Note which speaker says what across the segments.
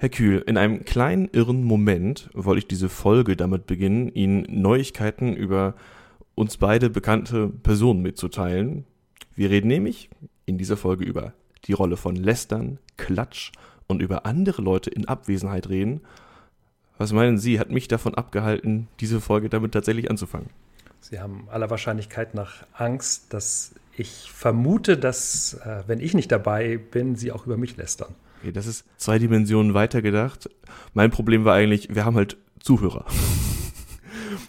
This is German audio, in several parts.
Speaker 1: Herr Kühl, in einem kleinen irren Moment wollte ich diese Folge damit beginnen, Ihnen Neuigkeiten über uns beide bekannte Personen mitzuteilen. Wir reden nämlich in dieser Folge über die Rolle von Lästern, Klatsch und über andere Leute in Abwesenheit reden. Was meinen Sie, hat mich davon abgehalten, diese Folge damit tatsächlich anzufangen?
Speaker 2: Sie haben aller Wahrscheinlichkeit nach Angst, dass ich vermute, dass, äh, wenn ich nicht dabei bin, Sie auch über mich lästern.
Speaker 1: Okay, das ist zwei Dimensionen weitergedacht. Mein Problem war eigentlich, wir haben halt Zuhörer.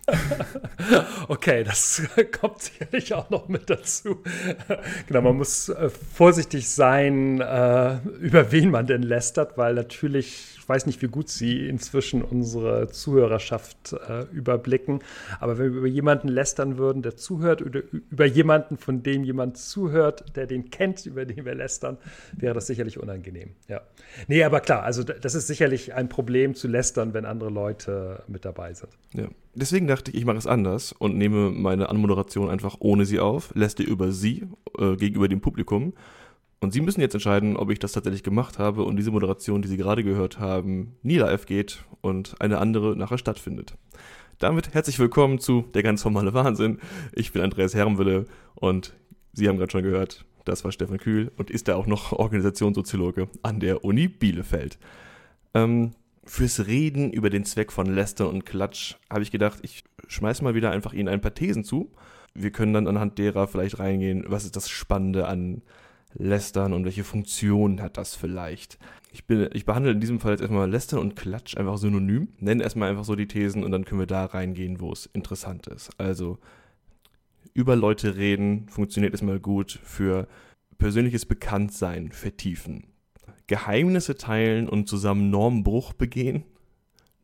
Speaker 2: okay, das kommt sicherlich auch noch mit dazu. genau, man muss äh, vorsichtig sein, äh, über wen man denn lästert, weil natürlich weiß nicht, wie gut Sie inzwischen unsere Zuhörerschaft äh, überblicken. Aber wenn wir über jemanden lästern würden, der zuhört, oder über jemanden, von dem jemand zuhört, der den kennt, über den wir lästern, wäre das sicherlich unangenehm. Ja. Nee, aber klar, also das ist sicherlich ein Problem zu lästern, wenn andere Leute mit dabei sind.
Speaker 1: Ja. Deswegen dachte ich, ich mache es anders und nehme meine Anmoderation einfach ohne sie auf, lässt ihr über sie äh, gegenüber dem Publikum und Sie müssen jetzt entscheiden, ob ich das tatsächlich gemacht habe und diese Moderation, die Sie gerade gehört haben, nie live geht und eine andere nachher stattfindet. Damit herzlich willkommen zu Der ganz formale Wahnsinn. Ich bin Andreas Herrenwille und Sie haben gerade schon gehört, das war Stefan Kühl und ist da auch noch Organisationssoziologe an der Uni Bielefeld. Ähm, fürs Reden über den Zweck von Lästern und Klatsch habe ich gedacht, ich schmeiße mal wieder einfach Ihnen ein paar Thesen zu. Wir können dann anhand derer vielleicht reingehen, was ist das Spannende an Lästern und welche Funktion hat das vielleicht? Ich, bin, ich behandle in diesem Fall jetzt erstmal Lästern und Klatsch einfach synonym, nenne erstmal einfach so die Thesen und dann können wir da reingehen, wo es interessant ist. Also über Leute reden funktioniert erstmal gut für persönliches Bekanntsein vertiefen. Geheimnisse teilen und zusammen Normenbruch begehen,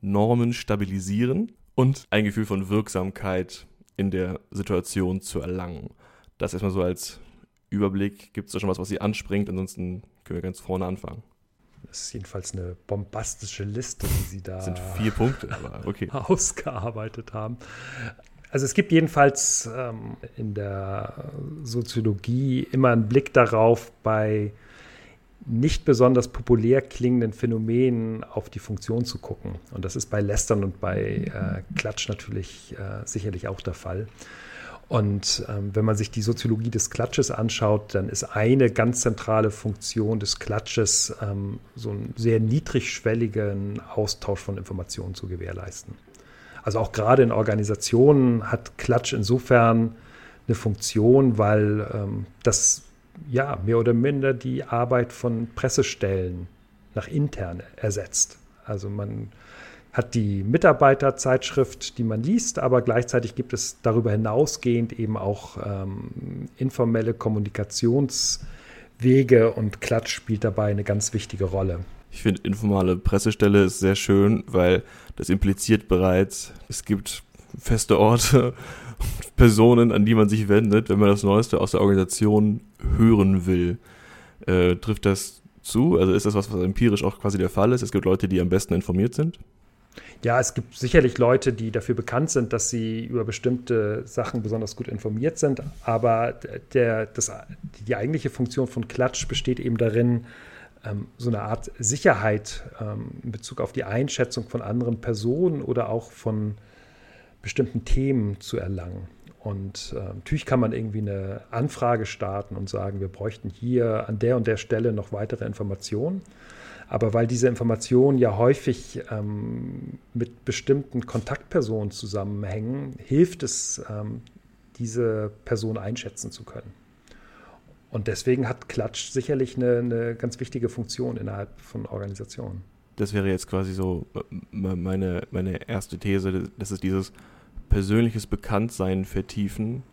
Speaker 1: Normen stabilisieren und ein Gefühl von Wirksamkeit in der Situation zu erlangen. Das erstmal so als Überblick? Gibt es da schon was, was Sie anspringt? Ansonsten können wir ganz vorne anfangen.
Speaker 2: Das ist jedenfalls eine bombastische Liste, die Sie da
Speaker 1: das sind vier Punkte, okay.
Speaker 2: ausgearbeitet haben. Also es gibt jedenfalls ähm, in der Soziologie immer einen Blick darauf, bei nicht besonders populär klingenden Phänomenen auf die Funktion zu gucken. Und das ist bei Lästern und bei äh, Klatsch natürlich äh, sicherlich auch der Fall. Und ähm, wenn man sich die Soziologie des Klatsches anschaut, dann ist eine ganz zentrale Funktion des Klatsches, ähm, so einen sehr niedrigschwelligen Austausch von Informationen zu gewährleisten. Also auch gerade in Organisationen hat Klatsch insofern eine Funktion, weil ähm, das ja mehr oder minder die Arbeit von Pressestellen nach intern ersetzt. Also man hat die Mitarbeiterzeitschrift, die man liest, aber gleichzeitig gibt es darüber hinausgehend eben auch ähm, informelle Kommunikationswege und Klatsch spielt dabei eine ganz wichtige Rolle.
Speaker 1: Ich finde, informale Pressestelle ist sehr schön, weil das impliziert bereits, es gibt feste Orte, Personen, an die man sich wendet, wenn man das Neueste aus der Organisation hören will. Äh, trifft das zu? Also ist das was, was empirisch auch quasi der Fall ist? Es gibt Leute, die am besten informiert sind?
Speaker 2: Ja, es gibt sicherlich Leute, die dafür bekannt sind, dass sie über bestimmte Sachen besonders gut informiert sind, aber der, das, die eigentliche Funktion von Klatsch besteht eben darin, ähm, so eine Art Sicherheit ähm, in Bezug auf die Einschätzung von anderen Personen oder auch von bestimmten Themen zu erlangen. Und äh, natürlich kann man irgendwie eine Anfrage starten und sagen, wir bräuchten hier an der und der Stelle noch weitere Informationen. Aber weil diese Informationen ja häufig ähm, mit bestimmten Kontaktpersonen zusammenhängen, hilft es, ähm, diese Person einschätzen zu können. Und deswegen hat Klatsch sicherlich eine, eine ganz wichtige Funktion innerhalb von Organisationen.
Speaker 1: Das wäre jetzt quasi so äh, meine, meine erste These, das ist dieses persönliches Bekanntsein vertiefen,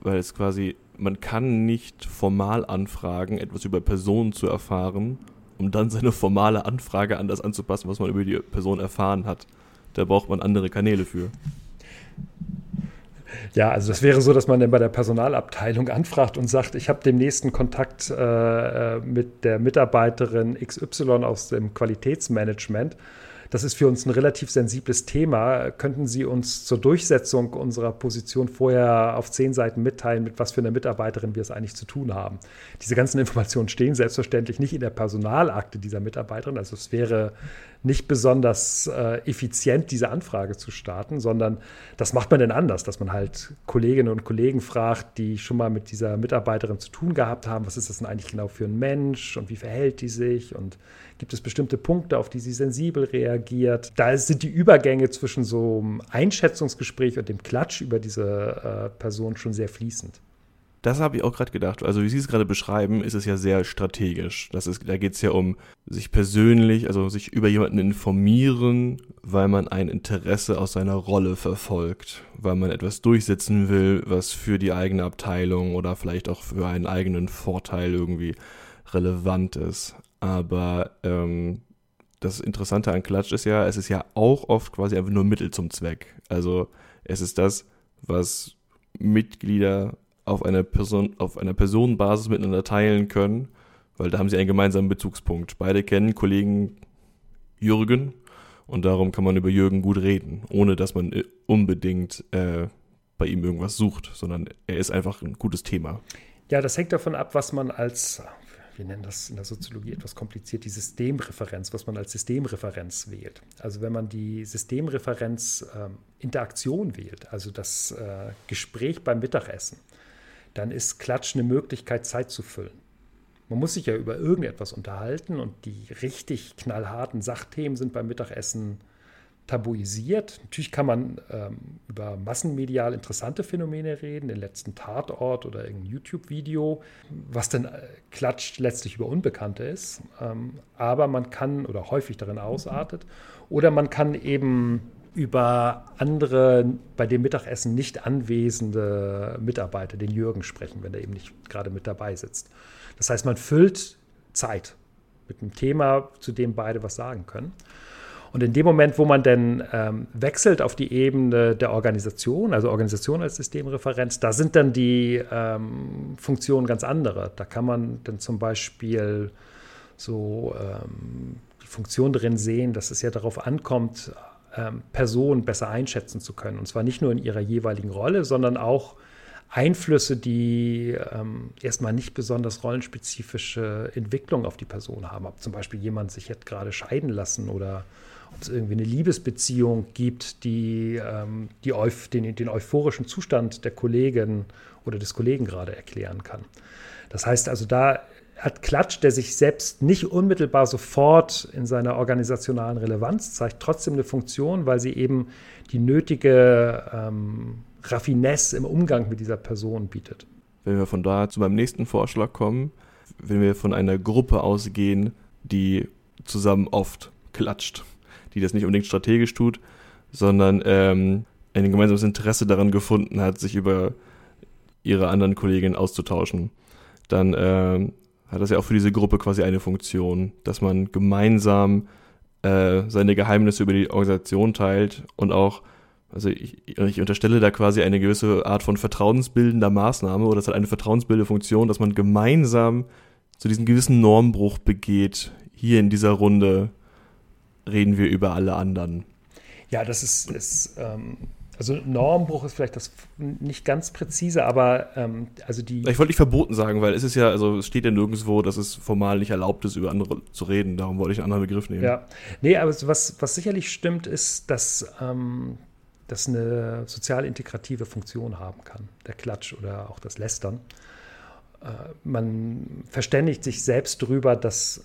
Speaker 1: weil es quasi, man kann nicht formal anfragen, etwas über Personen zu erfahren um dann seine formale Anfrage an das anzupassen, was man über die Person erfahren hat. Da braucht man andere Kanäle für.
Speaker 2: Ja, also das wäre so, dass man dann bei der Personalabteilung anfragt und sagt, ich habe den nächsten Kontakt äh, mit der Mitarbeiterin XY aus dem Qualitätsmanagement. Das ist für uns ein relativ sensibles Thema. Könnten Sie uns zur Durchsetzung unserer Position vorher auf zehn Seiten mitteilen, mit was für einer Mitarbeiterin wir es eigentlich zu tun haben? Diese ganzen Informationen stehen selbstverständlich nicht in der Personalakte dieser Mitarbeiterin. Also es wäre nicht besonders äh, effizient, diese Anfrage zu starten, sondern das macht man denn anders, dass man halt Kolleginnen und Kollegen fragt, die schon mal mit dieser Mitarbeiterin zu tun gehabt haben, was ist das denn eigentlich genau für ein Mensch und wie verhält die sich und gibt es bestimmte Punkte, auf die sie sensibel reagiert. Da sind die Übergänge zwischen so einem Einschätzungsgespräch und dem Klatsch über diese äh, Person schon sehr fließend.
Speaker 1: Das habe ich auch gerade gedacht. Also wie Sie es gerade beschreiben, ist es ja sehr strategisch. Das ist, da geht es ja um sich persönlich, also sich über jemanden informieren, weil man ein Interesse aus seiner Rolle verfolgt, weil man etwas durchsetzen will, was für die eigene Abteilung oder vielleicht auch für einen eigenen Vorteil irgendwie relevant ist. Aber ähm, das Interessante an Klatsch ist ja, es ist ja auch oft quasi einfach nur Mittel zum Zweck. Also es ist das, was Mitglieder auf einer Person, auf einer Personenbasis miteinander teilen können, weil da haben sie einen gemeinsamen Bezugspunkt. Beide kennen Kollegen Jürgen und darum kann man über Jürgen gut reden, ohne dass man äh, unbedingt äh, bei ihm irgendwas sucht, sondern er ist einfach ein gutes Thema.
Speaker 2: Ja, das hängt davon ab, was man als, wir nennen das in der Soziologie etwas kompliziert, die Systemreferenz, was man als Systemreferenz wählt. Also wenn man die Systemreferenz ähm, Interaktion wählt, also das äh, Gespräch beim Mittagessen, dann ist Klatsch eine Möglichkeit, Zeit zu füllen. Man muss sich ja über irgendetwas unterhalten und die richtig knallharten Sachthemen sind beim Mittagessen tabuisiert. Natürlich kann man ähm, über massenmedial interessante Phänomene reden, den letzten Tatort oder irgendein YouTube-Video, was dann äh, Klatsch letztlich über Unbekannte ist. Ähm, aber man kann oder häufig darin ausartet. Oder man kann eben über andere bei dem Mittagessen nicht anwesende Mitarbeiter, den Jürgen, sprechen, wenn er eben nicht gerade mit dabei sitzt. Das heißt, man füllt Zeit mit einem Thema, zu dem beide was sagen können. Und in dem Moment, wo man dann ähm, wechselt auf die Ebene der Organisation, also Organisation als Systemreferenz, da sind dann die ähm, Funktionen ganz andere. Da kann man dann zum Beispiel so ähm, die Funktion drin sehen, dass es ja darauf ankommt, ähm, Person besser einschätzen zu können. Und zwar nicht nur in ihrer jeweiligen Rolle, sondern auch Einflüsse, die ähm, erstmal nicht besonders rollenspezifische Entwicklung auf die Person haben. Ob zum Beispiel jemand sich jetzt gerade scheiden lassen oder es irgendwie eine Liebesbeziehung gibt, die, ähm, die den, den euphorischen Zustand der Kollegin oder des Kollegen gerade erklären kann. Das heißt also, da hat Klatsch, der sich selbst nicht unmittelbar sofort in seiner organisationalen Relevanz zeigt, trotzdem eine Funktion, weil sie eben die nötige ähm, Raffinesse im Umgang mit dieser Person bietet.
Speaker 1: Wenn wir von da zu meinem nächsten Vorschlag kommen, wenn wir von einer Gruppe ausgehen, die zusammen oft klatscht, die das nicht unbedingt strategisch tut, sondern ähm, ein gemeinsames Interesse daran gefunden hat, sich über ihre anderen Kolleginnen auszutauschen, dann ähm, hat das ja auch für diese Gruppe quasi eine Funktion, dass man gemeinsam äh, seine Geheimnisse über die Organisation teilt und auch, also ich, ich unterstelle da quasi eine gewisse Art von vertrauensbildender Maßnahme oder es hat eine vertrauensbildende Funktion, dass man gemeinsam zu diesem gewissen Normbruch begeht. Hier in dieser Runde reden wir über alle anderen.
Speaker 2: Ja, das ist, ist ähm, also Normbruch ist vielleicht das nicht ganz präzise, aber ähm, also die.
Speaker 1: Ich wollte nicht verboten sagen, weil es ist ja, also es steht ja nirgendwo, dass es formal nicht erlaubt ist, über andere zu reden. Darum wollte ich einen anderen Begriff nehmen.
Speaker 2: Ja. Nee, aber was, was sicherlich stimmt, ist, dass ähm, das eine sozial integrative Funktion haben kann. Der Klatsch oder auch das Lästern. Äh, man verständigt sich selbst darüber, dass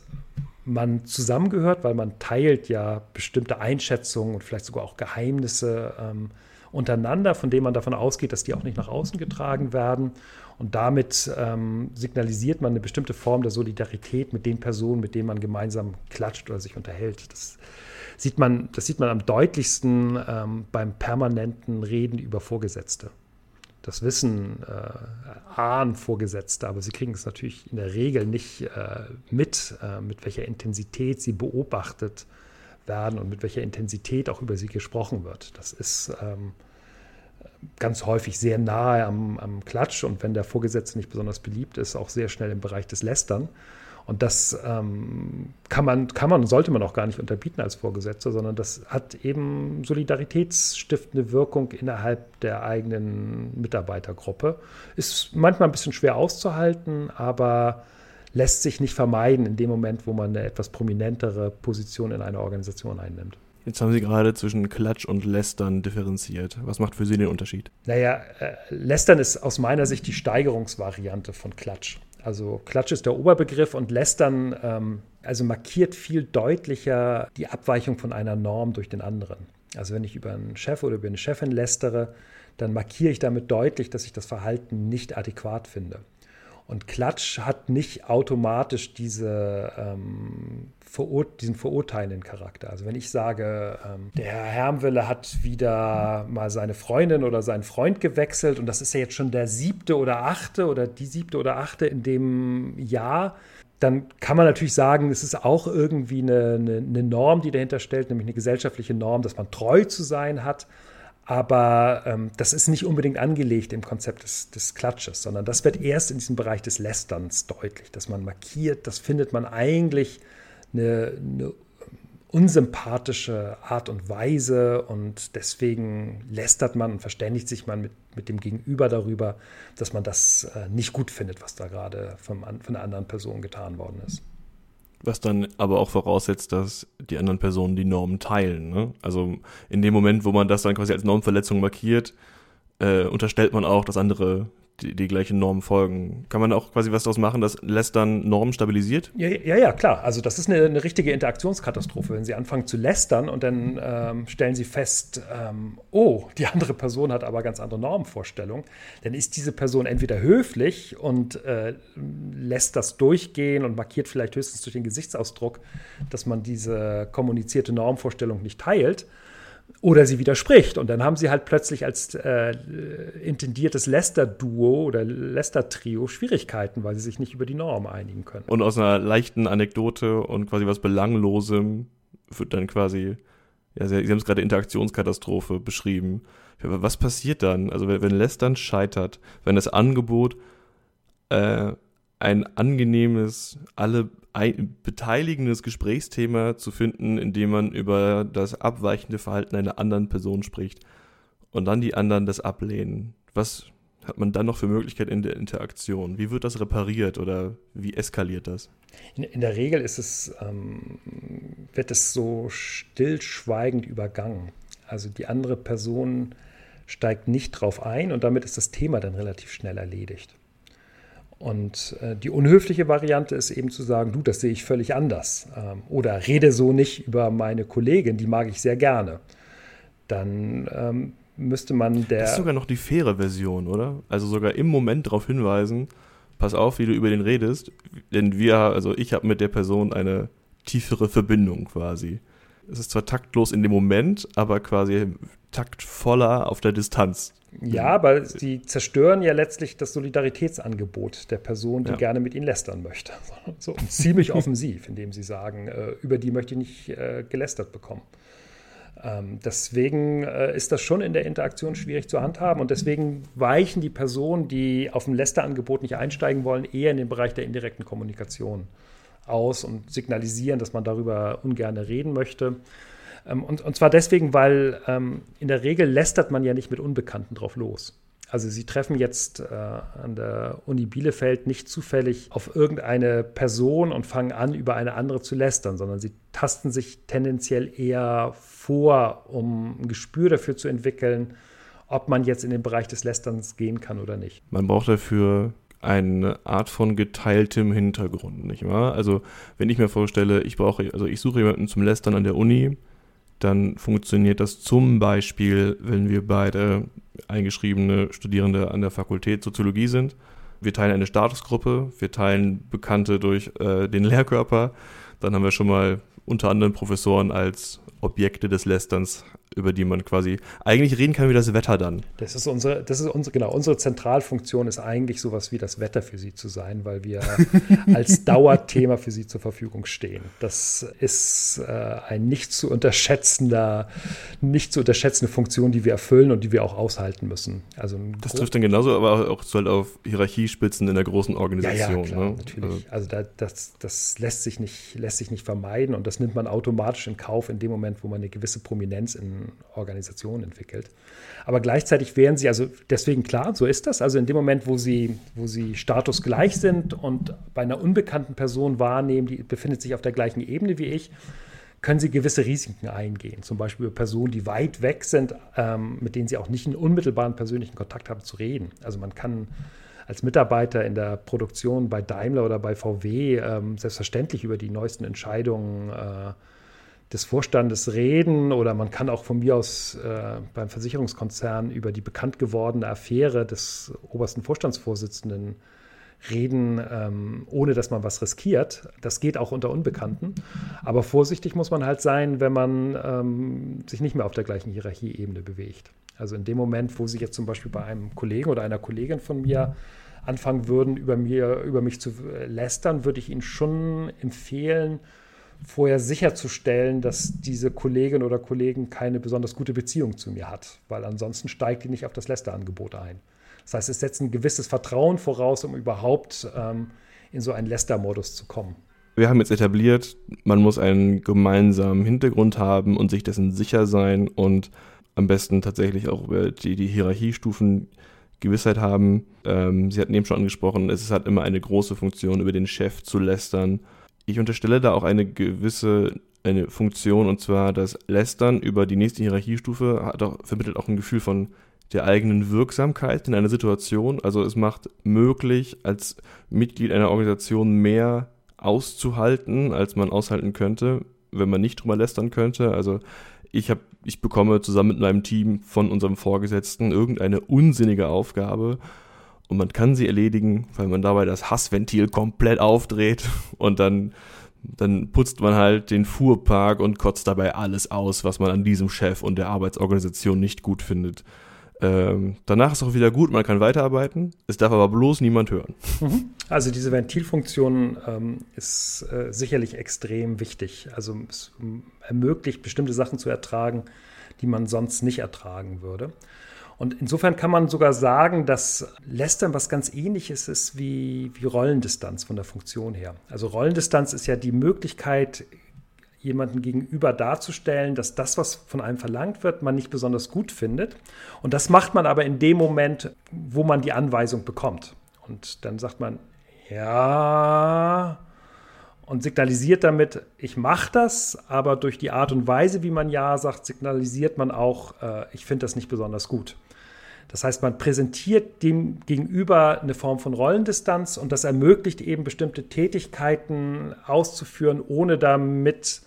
Speaker 2: man zusammengehört, weil man teilt ja bestimmte Einschätzungen und vielleicht sogar auch Geheimnisse. Ähm, untereinander, von denen man davon ausgeht, dass die auch nicht nach außen getragen werden. Und damit ähm, signalisiert man eine bestimmte Form der Solidarität mit den Personen, mit denen man gemeinsam klatscht oder sich unterhält. Das sieht man, das sieht man am deutlichsten ähm, beim permanenten Reden über Vorgesetzte. Das wissen äh, ahnen Vorgesetzte, aber sie kriegen es natürlich in der Regel nicht äh, mit, äh, mit welcher Intensität sie beobachtet werden und mit welcher Intensität auch über sie gesprochen wird. Das ist ähm, ganz häufig sehr nahe am, am, Klatsch und wenn der Vorgesetzte nicht besonders beliebt ist, auch sehr schnell im Bereich des Lästern. Und das ähm, kann man, kann man und sollte man auch gar nicht unterbieten als Vorgesetzter, sondern das hat eben solidaritätsstiftende Wirkung innerhalb der eigenen Mitarbeitergruppe. Ist manchmal ein bisschen schwer auszuhalten, aber lässt sich nicht vermeiden in dem Moment, wo man eine etwas prominentere Position in einer Organisation einnimmt.
Speaker 1: Jetzt haben Sie gerade zwischen Klatsch und Lästern differenziert. Was macht für Sie den Unterschied?
Speaker 2: Naja, äh, Lästern ist aus meiner Sicht die Steigerungsvariante von Klatsch. Also Klatsch ist der Oberbegriff und Lästern ähm, also markiert viel deutlicher die Abweichung von einer Norm durch den anderen. Also wenn ich über einen Chef oder über eine Chefin lästere, dann markiere ich damit deutlich, dass ich das Verhalten nicht adäquat finde. Und Klatsch hat nicht automatisch diese, ähm, verur diesen verurteilenden Charakter. Also wenn ich sage, ähm, der Herr Hermwille hat wieder mal seine Freundin oder seinen Freund gewechselt und das ist ja jetzt schon der siebte oder achte oder die siebte oder achte in dem Jahr, dann kann man natürlich sagen, es ist auch irgendwie eine, eine, eine Norm, die dahinter stellt, nämlich eine gesellschaftliche Norm, dass man treu zu sein hat. Aber ähm, das ist nicht unbedingt angelegt im Konzept des, des, Klatsches, sondern das wird erst in diesem Bereich des Lästerns deutlich, dass man markiert, das findet man eigentlich eine, eine unsympathische Art und Weise und deswegen lästert man und verständigt sich man mit, mit dem Gegenüber darüber, dass man das äh, nicht gut findet, was da gerade von, von einer anderen Person getan worden ist.
Speaker 1: Was dann aber auch voraussetzt, dass die anderen Personen die Normen teilen. Ne? Also in dem Moment, wo man das dann quasi als Normverletzung markiert, äh, unterstellt man auch, dass andere die, die gleichen Normen folgen. Kann man auch quasi was daraus machen, dass Lästern Normen stabilisiert?
Speaker 2: Ja, ja, ja, klar. Also das ist eine, eine richtige Interaktionskatastrophe, wenn Sie anfangen zu lästern und dann ähm, stellen Sie fest, ähm, oh, die andere Person hat aber ganz andere Normenvorstellungen. Dann ist diese Person entweder höflich und äh, lässt das durchgehen und markiert vielleicht höchstens durch den Gesichtsausdruck, dass man diese kommunizierte Normvorstellung nicht teilt oder sie widerspricht. Und dann haben sie halt plötzlich als äh, intendiertes Lester-Duo oder Lester-Trio Schwierigkeiten, weil sie sich nicht über die Norm einigen können.
Speaker 1: Und aus einer leichten Anekdote und quasi was Belanglosem wird dann quasi, ja, Sie, sie haben es gerade Interaktionskatastrophe beschrieben. Was passiert dann? Also wenn, wenn Lestern scheitert, wenn das Angebot äh, ein angenehmes, alle beteiligendes Gesprächsthema zu finden, indem man über das abweichende Verhalten einer anderen Person spricht und dann die anderen das ablehnen. Was hat man dann noch für Möglichkeiten in der Interaktion? Wie wird das repariert oder wie eskaliert das?
Speaker 2: In, in der Regel ist es, ähm, wird es so stillschweigend übergangen. Also die andere Person steigt nicht drauf ein und damit ist das Thema dann relativ schnell erledigt. Und äh, die unhöfliche Variante ist eben zu sagen, du, das sehe ich völlig anders. Ähm, oder rede so nicht über meine Kollegin, die mag ich sehr gerne. Dann ähm, müsste man der.
Speaker 1: Das ist sogar noch die faire Version, oder? Also sogar im Moment darauf hinweisen, pass auf, wie du über den redest. Denn wir, also ich habe mit der Person eine tiefere Verbindung quasi. Es ist zwar taktlos in dem Moment, aber quasi taktvoller auf der Distanz.
Speaker 2: Ja, aber sie zerstören ja letztlich das Solidaritätsangebot der Person, die ja. gerne mit ihnen lästern möchte. So ziemlich offensiv, indem sie sagen, äh, über die möchte ich nicht äh, gelästert bekommen. Ähm, deswegen äh, ist das schon in der Interaktion schwierig zu handhaben und deswegen weichen die Personen, die auf ein Lästerangebot nicht einsteigen wollen, eher in den Bereich der indirekten Kommunikation aus und signalisieren, dass man darüber ungern reden möchte. Ähm, und, und zwar deswegen, weil ähm, in der Regel lästert man ja nicht mit Unbekannten drauf los. Also Sie treffen jetzt äh, an der Uni Bielefeld nicht zufällig auf irgendeine Person und fangen an, über eine andere zu lästern, sondern Sie tasten sich tendenziell eher vor, um ein Gespür dafür zu entwickeln, ob man jetzt in den Bereich des Lästerns gehen kann oder nicht.
Speaker 1: Man braucht dafür eine Art von geteiltem Hintergrund, nicht wahr? Also wenn ich mir vorstelle, ich brauche, also ich suche jemanden zum Lästern an der Uni, dann funktioniert das zum Beispiel, wenn wir beide eingeschriebene Studierende an der Fakultät Soziologie sind. Wir teilen eine Statusgruppe, wir teilen Bekannte durch äh, den Lehrkörper. Dann haben wir schon mal unter anderem Professoren als Objekte des Lästerns über die man quasi eigentlich reden kann wie das Wetter dann.
Speaker 2: Das ist unsere, das ist unsere, genau, unsere Zentralfunktion ist eigentlich sowas wie das Wetter für sie zu sein, weil wir als Dauerthema für sie zur Verfügung stehen. Das ist äh, ein nicht zu unterschätzender, nicht zu unterschätzende Funktion, die wir erfüllen und die wir auch aushalten müssen. Also
Speaker 1: das trifft dann genauso, aber auch halt auf Hierarchiespitzen in der großen Organisation.
Speaker 2: Ja, ja klar, ne? natürlich. Also, also da, das, das lässt sich nicht, lässt sich nicht vermeiden und das nimmt man automatisch in Kauf in dem Moment, wo man eine gewisse Prominenz in Organisationen entwickelt. Aber gleichzeitig wären sie, also deswegen klar, so ist das. Also in dem Moment, wo sie, wo sie Status gleich sind und bei einer unbekannten Person wahrnehmen, die befindet sich auf der gleichen Ebene wie ich, können sie gewisse Risiken eingehen. Zum Beispiel über Personen, die weit weg sind, ähm, mit denen sie auch nicht einen unmittelbaren persönlichen Kontakt haben, zu reden. Also man kann als Mitarbeiter in der Produktion bei Daimler oder bei VW ähm, selbstverständlich über die neuesten Entscheidungen äh, des Vorstandes reden oder man kann auch von mir aus äh, beim Versicherungskonzern über die bekannt gewordene Affäre des obersten Vorstandsvorsitzenden reden, ähm, ohne dass man was riskiert. Das geht auch unter Unbekannten. Aber vorsichtig muss man halt sein, wenn man ähm, sich nicht mehr auf der gleichen Hierarchieebene bewegt. Also in dem Moment, wo Sie jetzt zum Beispiel bei einem Kollegen oder einer Kollegin von mir anfangen würden, über, mir, über mich zu lästern, würde ich Ihnen schon empfehlen, vorher sicherzustellen, dass diese Kollegin oder Kollegen keine besonders gute Beziehung zu mir hat, weil ansonsten steigt die nicht auf das Lästerangebot ein. Das heißt, es setzt ein gewisses Vertrauen voraus, um überhaupt ähm, in so einen Lästermodus zu kommen.
Speaker 1: Wir haben jetzt etabliert, man muss einen gemeinsamen Hintergrund haben und sich dessen sicher sein und am besten tatsächlich auch über die, die Hierarchiestufen Gewissheit haben. Ähm, Sie hatten eben schon angesprochen, es hat immer eine große Funktion, über den Chef zu lästern ich unterstelle da auch eine gewisse eine Funktion und zwar das Lästern über die nächste Hierarchiestufe hat auch, vermittelt auch ein Gefühl von der eigenen Wirksamkeit in einer Situation. Also es macht möglich, als Mitglied einer Organisation mehr auszuhalten, als man aushalten könnte, wenn man nicht drüber lästern könnte. Also ich habe, ich bekomme zusammen mit meinem Team von unserem Vorgesetzten irgendeine unsinnige Aufgabe und man kann sie erledigen, weil man dabei das Hassventil komplett aufdreht und dann, dann putzt man halt den Fuhrpark und kotzt dabei alles aus, was man an diesem Chef und der Arbeitsorganisation nicht gut findet. Ähm, danach ist auch wieder gut, man kann weiterarbeiten. Es darf aber bloß niemand hören.
Speaker 2: Mhm. Also diese Ventilfunktion ähm, ist äh, sicherlich extrem wichtig. Also es ermöglicht bestimmte Sachen zu ertragen, die man sonst nicht ertragen würde. Und insofern kann man sogar sagen, dass Lästern was ganz ähnliches ist wie, wie Rollendistanz von der Funktion her. Also Rollendistanz ist ja die Möglichkeit, jemanden gegenüber darzustellen, dass das, was von einem verlangt wird, man nicht besonders gut findet. Und das macht man aber in dem Moment, wo man die Anweisung bekommt. Und dann sagt man, ja, und signalisiert damit, ich mache das, aber durch die Art und Weise, wie man ja sagt, signalisiert man auch, äh, ich finde das nicht besonders gut. Das heißt, man präsentiert dem gegenüber eine Form von Rollendistanz und das ermöglicht eben bestimmte Tätigkeiten auszuführen, ohne damit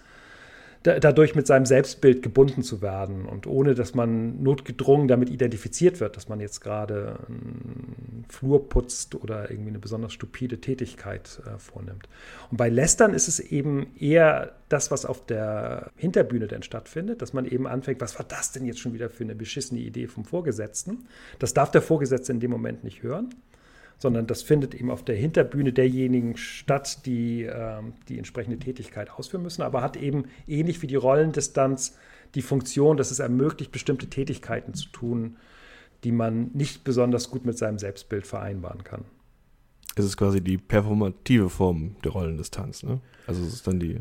Speaker 2: dadurch mit seinem Selbstbild gebunden zu werden und ohne dass man notgedrungen damit identifiziert wird, dass man jetzt gerade einen Flur putzt oder irgendwie eine besonders stupide Tätigkeit äh, vornimmt. Und bei Lästern ist es eben eher das, was auf der Hinterbühne denn stattfindet, dass man eben anfängt, was war das denn jetzt schon wieder für eine beschissene Idee vom Vorgesetzten? Das darf der Vorgesetzte in dem Moment nicht hören sondern das findet eben auf der Hinterbühne derjenigen statt, die äh, die entsprechende Tätigkeit ausführen müssen, aber hat eben ähnlich wie die Rollendistanz die Funktion, dass es ermöglicht, bestimmte Tätigkeiten zu tun, die man nicht besonders gut mit seinem Selbstbild vereinbaren kann.
Speaker 1: Es ist quasi die performative Form der Rollendistanz, ne? Also es ist dann die.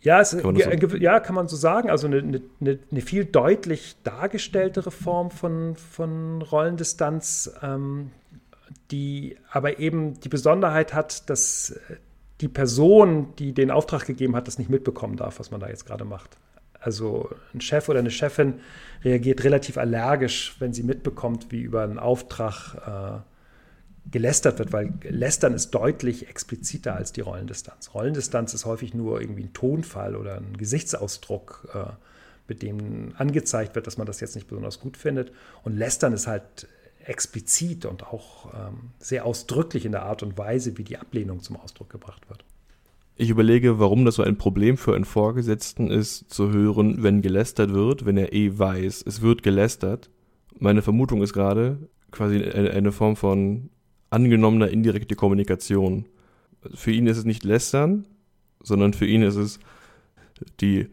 Speaker 2: Ja, es, kann so? ja, kann man so sagen. Also eine, eine, eine, viel deutlich dargestelltere Form von, von Rollendistanz, ähm, die aber eben die Besonderheit hat, dass äh, die Person, die den Auftrag gegeben hat, das nicht mitbekommen darf, was man da jetzt gerade macht. Also ein Chef oder eine Chefin reagiert relativ allergisch, wenn sie mitbekommt, wie über einen Auftrag äh, gelästert wird, weil Lästern ist deutlich expliziter als die Rollendistanz. Rollendistanz ist häufig nur irgendwie ein Tonfall oder ein Gesichtsausdruck, äh, mit dem angezeigt wird, dass man das jetzt nicht besonders gut findet. Und Lästern ist halt explizit und auch ähm, sehr ausdrücklich in der Art und Weise, wie die Ablehnung zum Ausdruck gebracht wird.
Speaker 1: Ich überlege, warum das so ein Problem für einen Vorgesetzten ist, zu hören, wenn gelästert wird, wenn er eh weiß, es wird gelästert. Meine Vermutung ist gerade quasi eine Form von angenommener indirekte Kommunikation. Für ihn ist es nicht lästern, sondern für ihn ist es die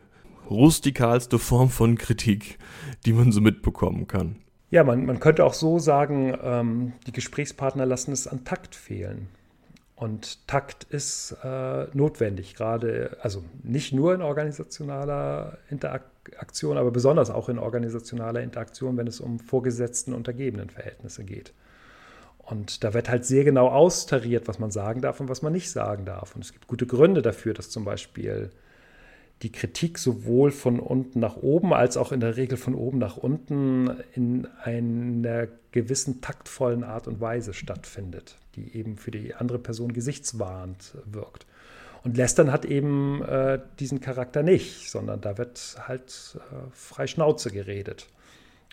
Speaker 1: rustikalste Form von Kritik, die man so mitbekommen kann.
Speaker 2: Ja, man, man könnte auch so sagen, ähm, die Gesprächspartner lassen es an Takt fehlen. Und Takt ist äh, notwendig, gerade, also nicht nur in organisationaler Interaktion, aber besonders auch in organisationaler Interaktion, wenn es um vorgesetzten untergebenen Verhältnisse geht. Und da wird halt sehr genau austariert, was man sagen darf und was man nicht sagen darf. Und es gibt gute Gründe dafür, dass zum Beispiel die Kritik sowohl von unten nach oben als auch in der Regel von oben nach unten in einer gewissen taktvollen Art und Weise stattfindet, die eben für die andere Person gesichtswahrend wirkt. Und Lästern hat eben äh, diesen Charakter nicht, sondern da wird halt äh, frei Schnauze geredet.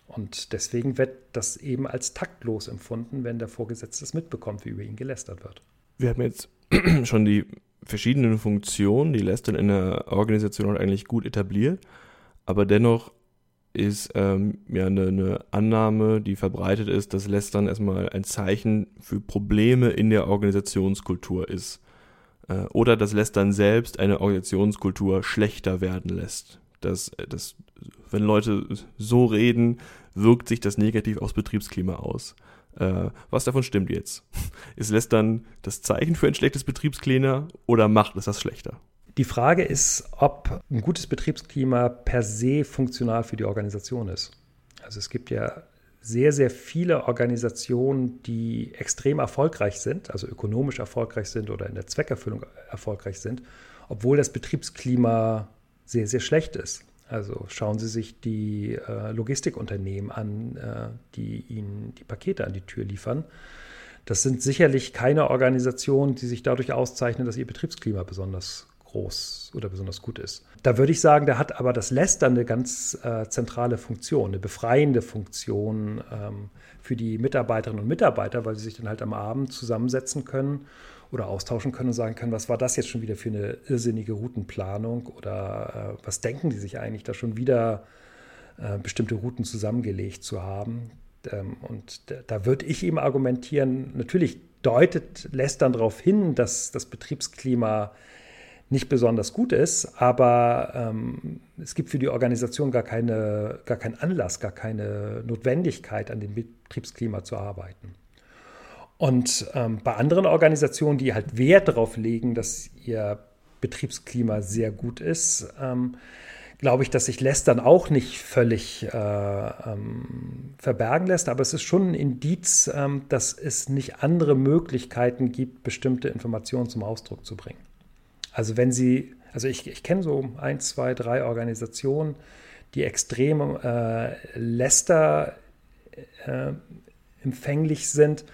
Speaker 2: Und deswegen wird das eben als taktlos empfunden, wenn der Vorgesetzte es mitbekommt, wie über ihn gelästert wird.
Speaker 1: Wir haben jetzt schon die verschiedenen Funktionen, die Lästern in der Organisation eigentlich gut etabliert, aber dennoch ist ähm, ja eine, eine Annahme, die verbreitet ist, dass Lästern erstmal ein Zeichen für Probleme in der Organisationskultur ist. Äh, oder dass Lästern selbst eine Organisationskultur schlechter werden lässt. Dass, dass, wenn Leute so reden, wirkt sich das negativ aufs Betriebsklima aus. Äh, was davon stimmt jetzt? Ist Lästern das Zeichen für ein schlechtes Betriebsklima oder macht es das schlechter?
Speaker 2: Die Frage ist, ob ein gutes Betriebsklima per se funktional für die Organisation ist. Also es gibt ja sehr, sehr viele Organisationen, die extrem erfolgreich sind, also ökonomisch erfolgreich sind oder in der Zweckerfüllung erfolgreich sind, obwohl das Betriebsklima sehr, sehr schlecht ist. Also schauen Sie sich die äh, Logistikunternehmen an, äh, die Ihnen die Pakete an die Tür liefern. Das sind sicherlich keine Organisationen, die sich dadurch auszeichnen, dass ihr Betriebsklima besonders groß oder besonders gut ist. Da würde ich sagen, da hat aber das Lästern eine ganz äh, zentrale Funktion, eine befreiende Funktion ähm, für die Mitarbeiterinnen und Mitarbeiter, weil sie sich dann halt am Abend zusammensetzen können oder austauschen können und sagen können, was war das jetzt schon wieder für eine irrsinnige Routenplanung oder äh, was denken die sich eigentlich, da schon wieder äh, bestimmte Routen zusammengelegt zu haben. Ähm, und da würde ich eben argumentieren, natürlich deutet, lässt dann darauf hin, dass das Betriebsklima nicht besonders gut ist, aber ähm, es gibt für die Organisation gar, keine, gar keinen Anlass, gar keine Notwendigkeit, an dem Betriebsklima zu arbeiten. Und ähm, bei anderen Organisationen, die halt Wert darauf legen, dass ihr Betriebsklima sehr gut ist, ähm, glaube ich, dass sich Lästern auch nicht völlig äh, ähm, verbergen lässt. Aber es ist schon ein Indiz, ähm, dass es nicht andere Möglichkeiten gibt, bestimmte Informationen zum Ausdruck zu bringen. Also wenn Sie, also ich, ich kenne so ein, zwei, drei Organisationen, die extrem äh, Läster äh, empfänglich sind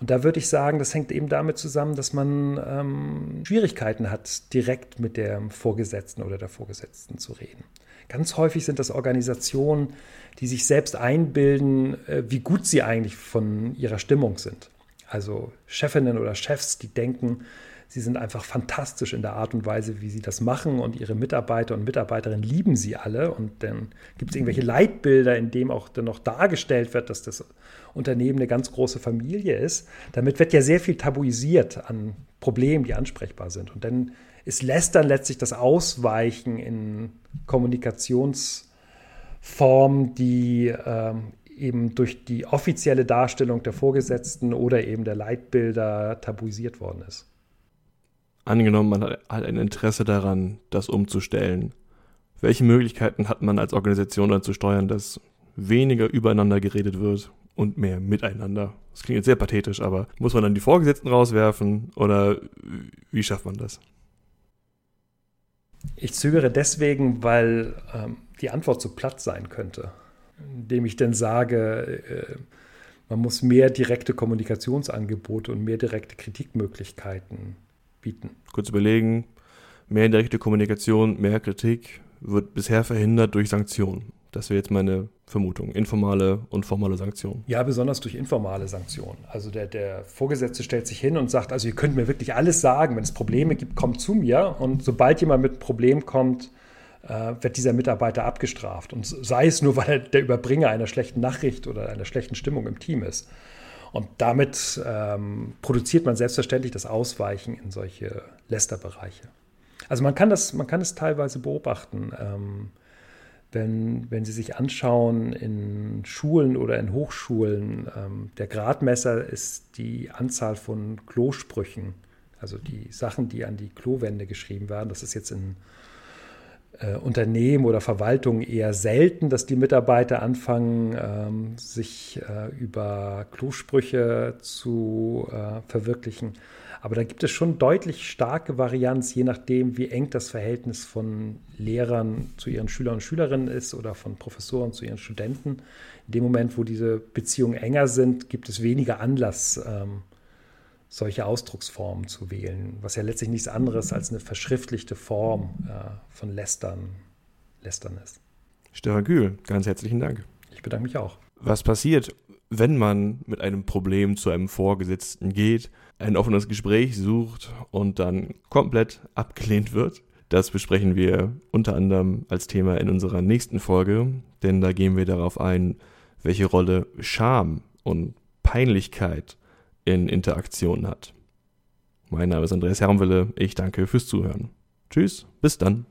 Speaker 2: und da würde ich sagen, das hängt eben damit zusammen, dass man ähm, Schwierigkeiten hat, direkt mit dem Vorgesetzten oder der Vorgesetzten zu reden. Ganz häufig sind das Organisationen, die sich selbst einbilden, äh, wie gut sie eigentlich von ihrer Stimmung sind. Also Chefinnen oder Chefs, die denken, Sie sind einfach fantastisch in der Art und Weise, wie sie das machen und ihre Mitarbeiter und Mitarbeiterinnen lieben sie alle. Und dann gibt es irgendwelche Leitbilder, in dem auch dann noch dargestellt wird, dass das Unternehmen eine ganz große Familie ist. Damit wird ja sehr viel tabuisiert an Problemen, die ansprechbar sind. Und dann ist Lästern letztlich das Ausweichen in Kommunikationsformen, die ähm, eben durch die offizielle Darstellung der Vorgesetzten oder eben der Leitbilder tabuisiert worden ist.
Speaker 1: Angenommen, man hat ein Interesse daran, das umzustellen. Welche Möglichkeiten hat man als Organisation dann zu steuern, dass weniger übereinander geredet wird und mehr miteinander? Das klingt jetzt sehr pathetisch, aber muss man dann die Vorgesetzten rauswerfen oder wie schafft man das?
Speaker 2: Ich zögere deswegen, weil ähm, die Antwort zu platt sein könnte, indem ich dann sage, äh, man muss mehr direkte Kommunikationsangebote und mehr direkte Kritikmöglichkeiten bieten.
Speaker 1: Kurz überlegen, mehr indirekte Kommunikation, mehr Kritik wird bisher verhindert durch Sanktionen. Das wäre jetzt meine Vermutung. Informale und formale Sanktionen.
Speaker 2: Ja, besonders durch informale Sanktionen. Also der, der Vorgesetzte stellt sich hin und sagt, also ihr könnt mir wirklich alles sagen, wenn es Probleme gibt, kommt zu mir. Und sobald jemand mit einem Problem kommt, äh, wird dieser Mitarbeiter abgestraft. Und sei es nur, weil er der Überbringer einer schlechten Nachricht oder einer schlechten Stimmung im Team ist. Und damit ähm, produziert man selbstverständlich das Ausweichen in solche Lästerbereiche. Also man kann das, man kann es teilweise beobachten. Ähm, wenn, wenn Sie sich anschauen in Schulen oder in Hochschulen, ähm, der Gradmesser ist die Anzahl von Klosprüchen, also die Sachen, die an die Klowände geschrieben werden. Das ist jetzt in äh, Unternehmen oder Verwaltungen eher selten, dass die Mitarbeiter anfangen, ähm, sich äh, über Klosprüche zu äh, verwirklichen. Aber da gibt es schon deutlich starke Varianz, je nachdem, wie eng das Verhältnis von Lehrern zu ihren Schülern und Schülerinnen ist oder von Professoren zu ihren Studenten. In dem Moment, wo diese Beziehungen enger sind, gibt es weniger Anlass, ähm, solche Ausdrucksformen zu wählen, was ja letztlich nichts anderes als eine verschriftlichte Form äh, von Lästern, Lästern ist.
Speaker 1: Stefan Kühl, ganz herzlichen Dank.
Speaker 2: Ich bedanke mich auch.
Speaker 1: Was passiert, wenn man mit einem Problem zu einem Vorgesetzten geht, ein offenes Gespräch sucht und dann komplett abgelehnt wird. Das besprechen wir unter anderem als Thema in unserer nächsten Folge, denn da gehen wir darauf ein, welche Rolle Scham und Peinlichkeit in Interaktion hat. Mein Name ist Andreas Hermwille, ich danke fürs Zuhören. Tschüss, bis dann.